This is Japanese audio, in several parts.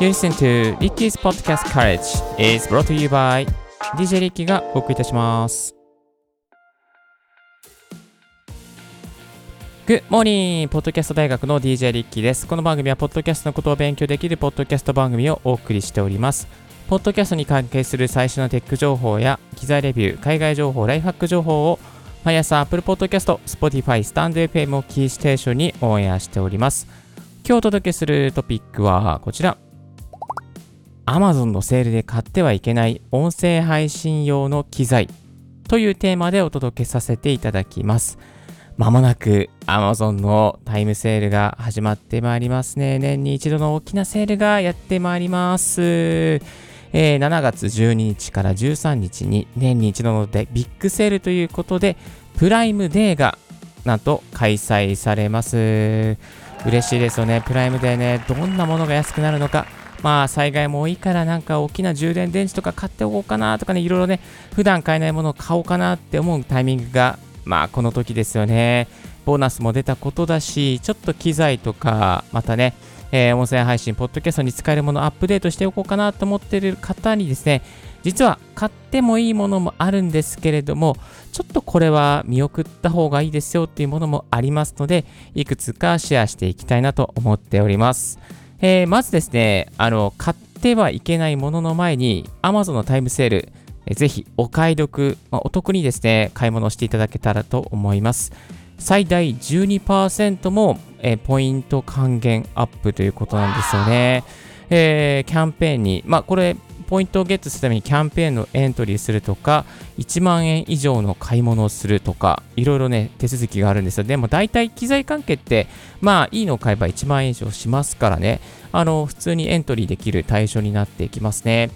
You listen to Ricky's Podcast Courage is brought to you by DJ リッキーがお送りいたします。Good morning! ポッドキャスト大学の DJ リッキーです。この番組は、ポッドキャストのことを勉強できるポッドキャスト番組をお送りしております。ポッドキャストに関係する最新のテック情報や、機材レビュー、海外情報、ライフハック情報を、毎朝 Apple Podcast、Spotify、スタンド FM をキーステーションにオンエアしております。今日お届けするトピックはこちら。Amazon のセールで買ってはいけない音声配信用の機材というテーマでお届けさせていただきます。まもなく Amazon のタイムセールが始まってまいりますね。年に一度の大きなセールがやってまいります。えー7月12日から13日に年に一度のでビッグセールということでプライムデーがなんと開催されます。嬉しいですよね。プライムデーね、どんなものが安くなるのか。まあ災害も多いからなんか大きな充電電池とか買っておこうかなとかね、いろいろね、普段買えないものを買おうかなって思うタイミングがまあこの時ですよね。ボーナスも出たことだし、ちょっと機材とか、またね、えー音声配信、ポッドキャストに使えるものをアップデートしておこうかなと思っている方にですね、実は買ってもいいものもあるんですけれども、ちょっとこれは見送った方がいいですよっていうものもありますので、いくつかシェアしていきたいなと思っております。えーまずですね、あの、買ってはいけないものの前に、Amazon のタイムセール、えーぜひお買い得、まあお得にですね、買い物していただけたらと思います。最大12%も、えーポイント還元アップということなんですよね。えーキャンペーンに、まあこれ、ポイントをゲットするためにキャンペーンのエントリーするとか、1万円以上の買い物をするとか、いろいろね、手続きがあるんですよ。でも大体機材関係って、まあいいのを買えば1万円以上しますからね、あの、普通にエントリーできる対象になっていきますね。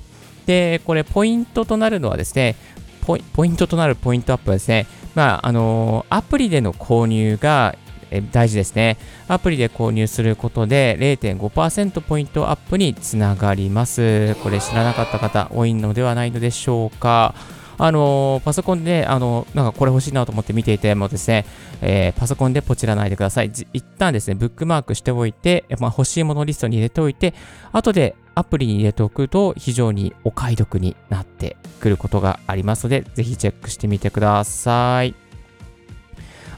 で、これ、ポイントとなるのはですね、ポイポイントとなるポイントアップはですね、まあ、あのアプリでの購入がえ大事ですね。アプリで購入することで0.5%ポイントアップにつながります。これ知らなかった方多いのではないのでしょうか。あのパソコンで、あのなんかこれ欲しいなと思って見ていてもですね、えーパソコンでポチらないでください。一旦ですね、ブックマークしておいて、まあ、欲しいものリストに入れておいて、後でアプリに入れておくと非常にお買い得になってくることがありますので、ぜひチェックしてみてください。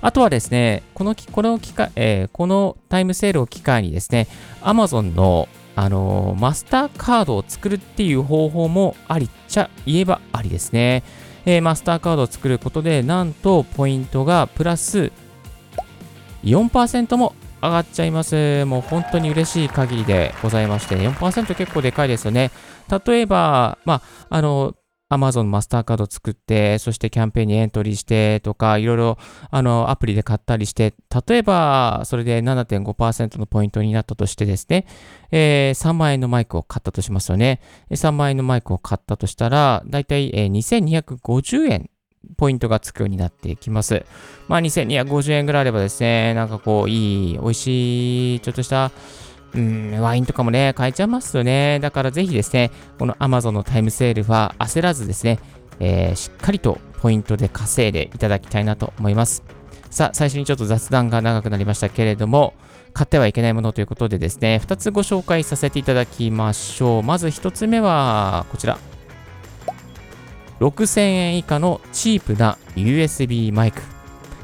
あとはですね、このきこの機会、えーこのタイムセールを機会にですね、Amazon のあのーマスターカードを作るっていう方法もありっちゃ言えばありですね。えーマスターカードを作ることで、なんとポイントがプラス4%も上がっちゃいます。もう本当に嬉しい限りでございまして、4%結構でかいですよね。例えば、まあ、あの、Amazon マスターカード作って、そしてキャンペーンにエントリーしてとか、いろいろあのアプリで買ったりして、例えばそれで7.5%のポイントになったとしてですね、えー3万円のマイクを買ったとしますよね。3万円のマイクを買ったとしたら、だいたい2250円ポイントがつくようになっていきます。まあ2250円ぐらいあればですね、なんかこう、いい、美味しい、ちょっとした、うん、ワインとかもね、買えちゃいますよね。だからぜひですね、この Amazon のタイムセールは焦らずですね、えーしっかりとポイントで稼いでいただきたいなと思います。さあ、最初にちょっと雑談が長くなりましたけれども、買ってはいけないものということでですね、2つご紹介させていただきましょう。まず1つ目は、こちら。6000円以下のチープな USB マイク。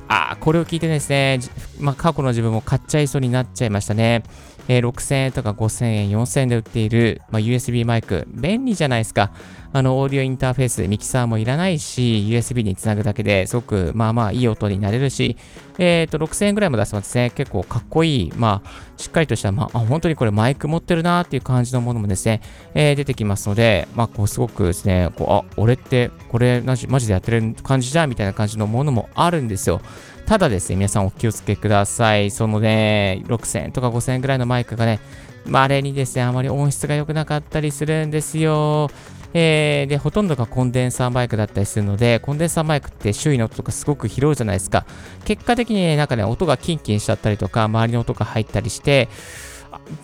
あーこれを聞いてですね、まあ、過去の自分も買っちゃいそうになっちゃいましたね。えー6000円とか5000円、4000円で売っている、まあ、USB マイク、便利じゃないですか。あの、オーディオインターフェース、ミキサーもいらないし、USB につなぐだけですごく、まあまあいい音になれるし、えっ、と、6000円ぐらいも出せますね。結構かっこいい、まあ、しっかりとした、まあ、本当にこれマイク持ってるなーっていう感じのものもですね、えー出てきますので、まあ、こう、すごくですね、こう、あ、俺って、これ、マジでやってる感じじゃんみたいな感じのものもあるんですよ。ただですね、皆さんお気をつけください。そのね、6000とか5000ぐらいのマイクがね、まれにですね、あまり音質が良くなかったりするんですよ。えーで、ほとんどがコンデンサーマイクだったりするので、コンデンサーマイクって周囲の音とかすごく拾うじゃないですか。結果的にね、なんかね、音がキンキンしちゃったりとか、周りの音が入ったりして、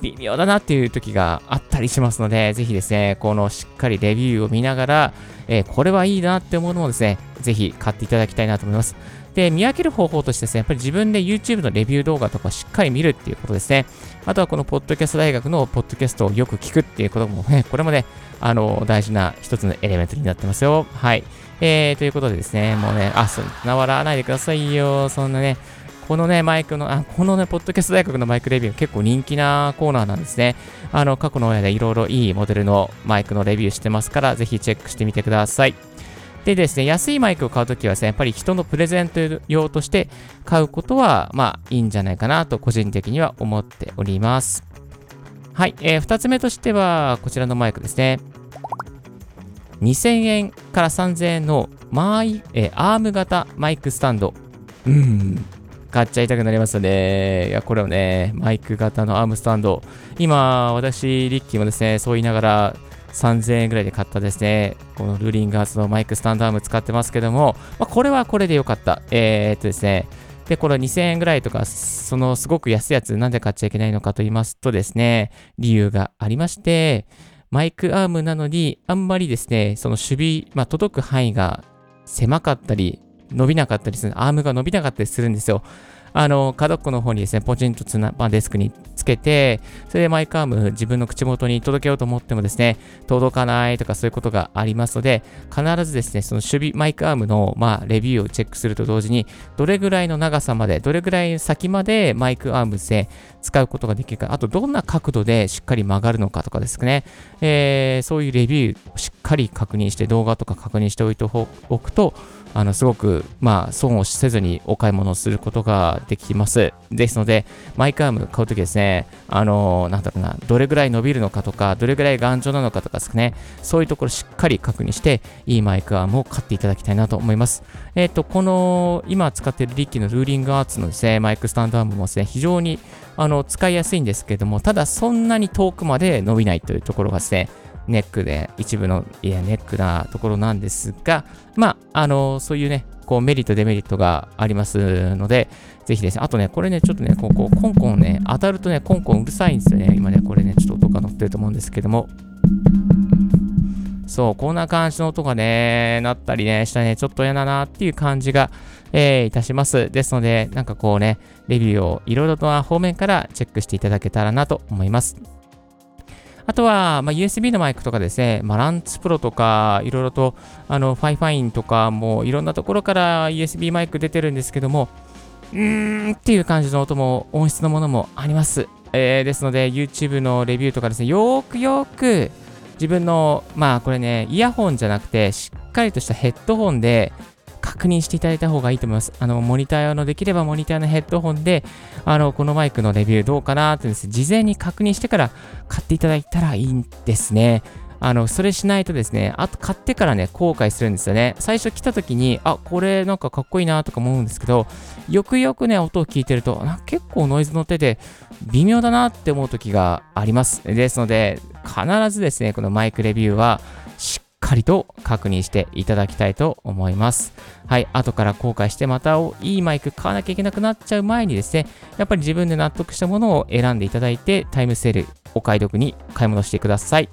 微妙だなっていう時があったりしますので、ぜひですね、このしっかりレビューを見ながら、えーこれはいいなって思うのをですね、ぜひ買っていただきたいなと思います。で、見分ける方法としてですね、やっぱり自分で YouTube のレビュー動画とかしっかり見るっていうことですね。あとはこのポッドキャスト大学のポッドキャストをよく聞くっていうこともね、これもね、あの、大事な一つのエレメントになってますよ。はい。えー、ということでですね、もうね、あ、そんな笑わないでくださいよ。そんなね、このね、マイクの、あ、このね、ポッドキャスト大学のマイクレビュー結構人気なコーナーなんですね。あの、過去の親でいろいろいいモデルのマイクのレビューしてますから、ぜひチェックしてみてください。でですね、安いマイクを買うときはですね、やっぱり人のプレゼント用として買うことは、まあ、いいんじゃないかなと個人的には思っております。はい、えー、2つ目としては、こちらのマイクですね。2000円から3000円のマイ、えー、アーム型マイクスタンド。うん。買っちゃいたくなりますよね。いや、これをね、マイク型のアームスタンド。今、私、リッキーもですね、そう言いながら、3000円ぐらいで買ったですね、このルーリンガーズのマイクスタンドアーム使ってますけども、まあ、これはこれでよかった。えー、っとですね、で、これ2000円ぐらいとか、そのすごく安いやつ、なんで買っちゃいけないのかと言いますとですね、理由がありまして、マイクアームなのに、あんまりですね、その守備、まあ、届く範囲が狭かったり、伸びなかったりする、アームが伸びなかったりするんですよ。あの、角っこの方にですね、ポチンとつな、まあ、デスクにつけて、それでマイクアーム自分の口元に届けようと思ってもですね、届かないとかそういうことがありますので、必ずですね、その守備マイクアームの、まあ、レビューをチェックすると同時に、どれぐらいの長さまで、どれぐらい先までマイクアームで使うことができるか、あとどんな角度でしっかり曲がるのかとかですね、えー、そういうレビューをしっかり確認して、動画とか確認しておいておくと、あの、すごく、まあ、損をせずにお買い物をすることができます。ですので、マイクアーム買うときですね、あの、なんだろうな、どれぐらい伸びるのかとか、どれぐらい頑丈なのかとかですね、そういうところしっかり確認して、いいマイクアームを買っていただきたいなと思います。えっ、ー、と、この、今使っているリッキーのルーリングアーツのですね、マイクスタンドアームもですね、非常に、あの、使いやすいんですけども、ただそんなに遠くまで伸びないというところがですね、ネックで、一部の、いや、ネックなところなんですが、まあ、あの、そういうね、こうメリット、デメリットがありますので、ぜひですね、あとね、これね、ちょっとね、こう、こうコンコンね、当たるとね、コンコンうるさいんですよね。今ね、これね、ちょっと音が乗ってると思うんですけども。そう、こんな感じの音がね、なったりね、したね、ちょっと嫌だなっていう感じが、えー、いたします。ですので、なんかこうね、レビューをいろいろとな方面からチェックしていただけたらなと思います。あとは、まあ、USB のマイクとかですね、マランツプロとか、いろいろと、あの、 FIFINE とかもいろんなところから USB マイク出てるんですけども、うーんっていう感じの音も、音質のものもあります。えー、ですので、YouTube のレビューとかですね、よーくよーく自分の、まあこれね、イヤホンじゃなくて、しっかりとしたヘッドホンで確認していただいた方がいいと思います。あの、モニター用のできればモニターのヘッドホンで、あの、このマイクのレビューどうかなってですね、事前に確認してから買っていただいたらいいんですね。あの、それしないとですね、あと買ってからね、後悔するんですよね。最初来た時に、あ、これなんかかっこいいなとか思うんですけど、よくよくね、音を聞いてると、な結構ノイズ乗ってて、微妙だなって思う時があります。ですので、必ずですね、このマイクレビューは、かりと確認していただきたいと思います。はい、後から後悔してまたいいマイク買わなきゃいけなくなっちゃう前にですね、やっぱり自分で納得したものを選んでいただいて、タイムセール、お買い得に買い物してください。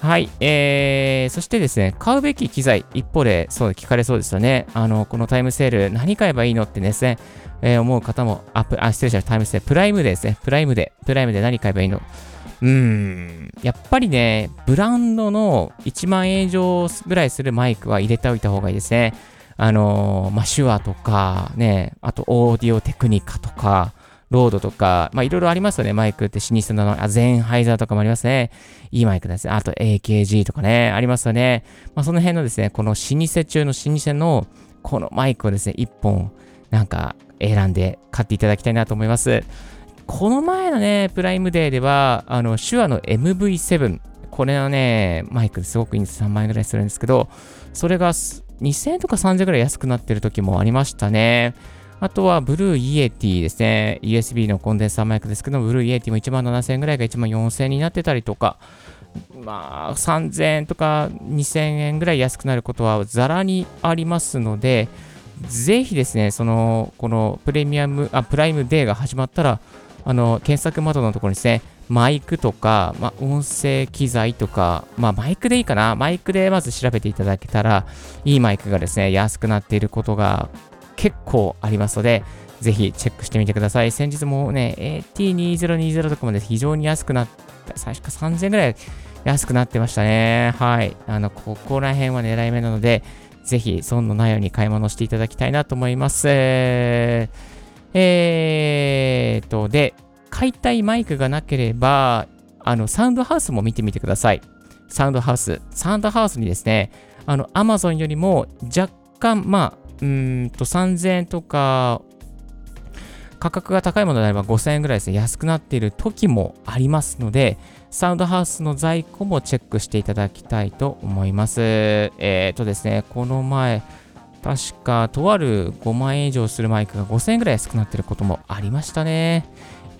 はい、えー、そしてですね、買うべき機材、一方で、そう聞かれそうですよね。あの、このタイムセール、何買えばいいのってですね、えー、思う方も、あ、あ失礼しました、タイムセール、プライムでですね、プライムで、プライムで何買えばいいのうん、やっぱりね、ブランドの1万円以上ぐらいするマイクは入れておいた方がいいですね。あのー、まあ、手話とか、ね、あとオーディオテクニカとか、ロードとか、まあいろいろありますよね。マイクって老舗の、あ、ゼンハイザーとかもありますね。いいマイクですね。あと AKG とかね、ありますよね。まあその辺のですね、この老舗中の老舗のこのマイクをですね、一本なんか選んで買っていただきたいなと思います。この前のね、プライムデーでは、あの、 Shure の MV7、これはね、マイクすごくいいんです。3万円ぐらいするんですけど、それが2000円とか3000円ぐらい安くなってる時もありましたね。あとは、 Blue Yeti ですね。USB のコンデンサーマイクですけど、 Blue Yeti も1万7000円ぐらいが1万4000円になってたりとか、まあ、3000円とか2000円ぐらい安くなることはざらにありますので、ぜひですね、その、このプレミアム、あ、プライムデーが始まったら、あの、検索窓のところにですね、マイクとか、まあ、音声機材とか、まあ、マイクでいいかな。マイクでまず調べていただけたら、いいマイクがですね、安くなっていることが結構ありますので、ぜひチェックしてみてください。先日もね、AT2020 とかまで非常に安くなった、最初か3000円ぐらい安くなってましたね。はい。あの、ここら辺は狙い目なので、ぜひ損のないように買い物していただきたいなと思います。えーと、で、買いたいマイクがなければ、あの、サウンドハウスも見てみてください。サウンドハウス。サウンドハウスにですね、あの、Amazon よりも若干、まあ、うんと3000円とか価格が高いものであれば5000円ぐらいですね、安くなっている時もありますので、サウンドハウスの在庫もチェックしていただきたいと思います。えっ、ー、とですね、この前、確か、とある5万円以上するマイクが5000円ぐらい安くなってることもありましたね。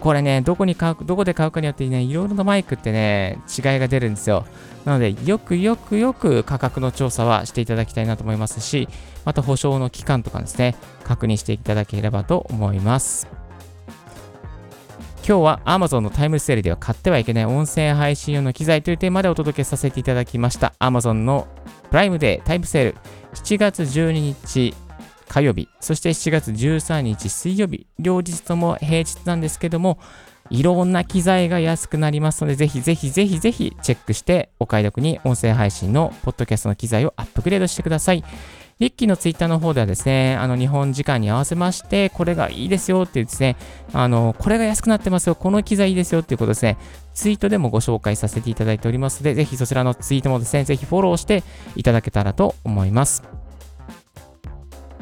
これね、どこに買う、どこで買うかによってね、いろいろなマイクってね、違いが出るんですよ。なので、よくよくよく価格の調査はしていただきたいなと思いますし、また保証の期間とかですね、確認していただければと思います。今日は Amazon のタイムセールでは買ってはいけない音声配信用の機材というテーマでお届けさせていただきました。Amazon のプライムデータイムセール7月12日火曜日、そして7月13日水曜日、両日とも平日なんですけども、いろんな機材が安くなりますので、ぜひぜひぜひぜひチェックしてお買い得に音声配信のポッドキャストの機材をアップグレードしてください。リッキーのツイッターの方ではですね、あの日本時間に合わせまして、これがいいですよっていうですね、あの、これが安くなってますよ、この機材いいですよっていうことですね、ツイートでもご紹介させていただいておりますので、ぜひそちらのツイートもですね、ぜひフォローしていただけたらと思います。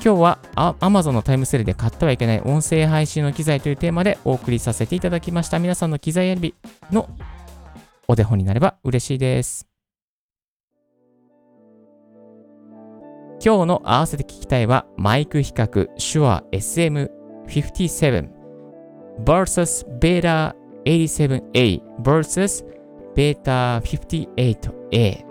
今日は Amazon のタイムセールで買ってはいけない音声配信の機材というテーマでお送りさせていただきました。皆さんの機材選びのお手本になれば嬉しいです。今日の合わせて聞きたいはマイク比較 Shure SM57 vs Beta 87A vs Beta 58A、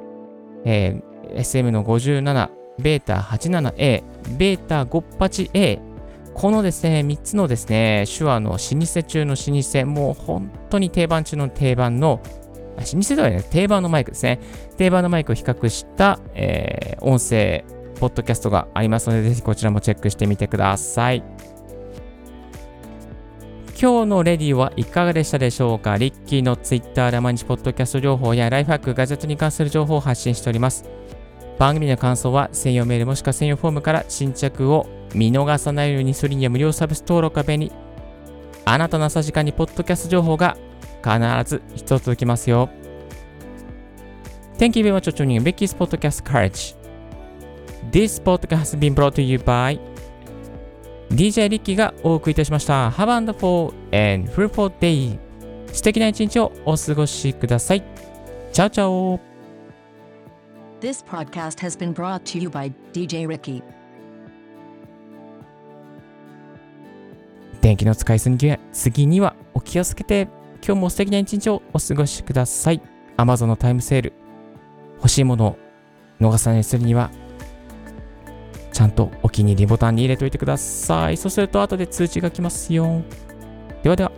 えー、SM の57ベータ 87A、ベータ 58A、このですね、3つのですね、手話の老舗中の老舗、もう本当に定番中の定番の、老舗ではね、定番のマイクですね。定番のマイクを比較した、えー、音声、ポッドキャストがありますので、ぜひこちらもチェックしてみてください。今日のレディはいかがでしたでしょうか？リッキーのツイッターで毎日ポッドキャスト情報やライフハック、ガジェットに関する情報を発信しております。番組の感想は専用メールもしくは専用フォームから新着を見逃さないようにするには無料サービス登録が便利。あなたの朝時間にポッドキャスト情報が必ず一つ届きますよ。Thank you very much for tuning in Vicky's Podcast Courage. This podcast has been brought to you by DJ リッキーがお送りいたしました。Have a wonderful and fruitful day. 素敵な一日をお過ごしください。チャオチャオ This podcast has been brought to you by DJ Ricky. 電気の使いすぎ次にはお気をつけて今日も素敵な一日をお過ごしください。Amazon のタイムセール欲しいものを逃さないするにはちゃんとお気に入りボタンに入れておいてください。そうすると後で通知が来ますよ。ではでは。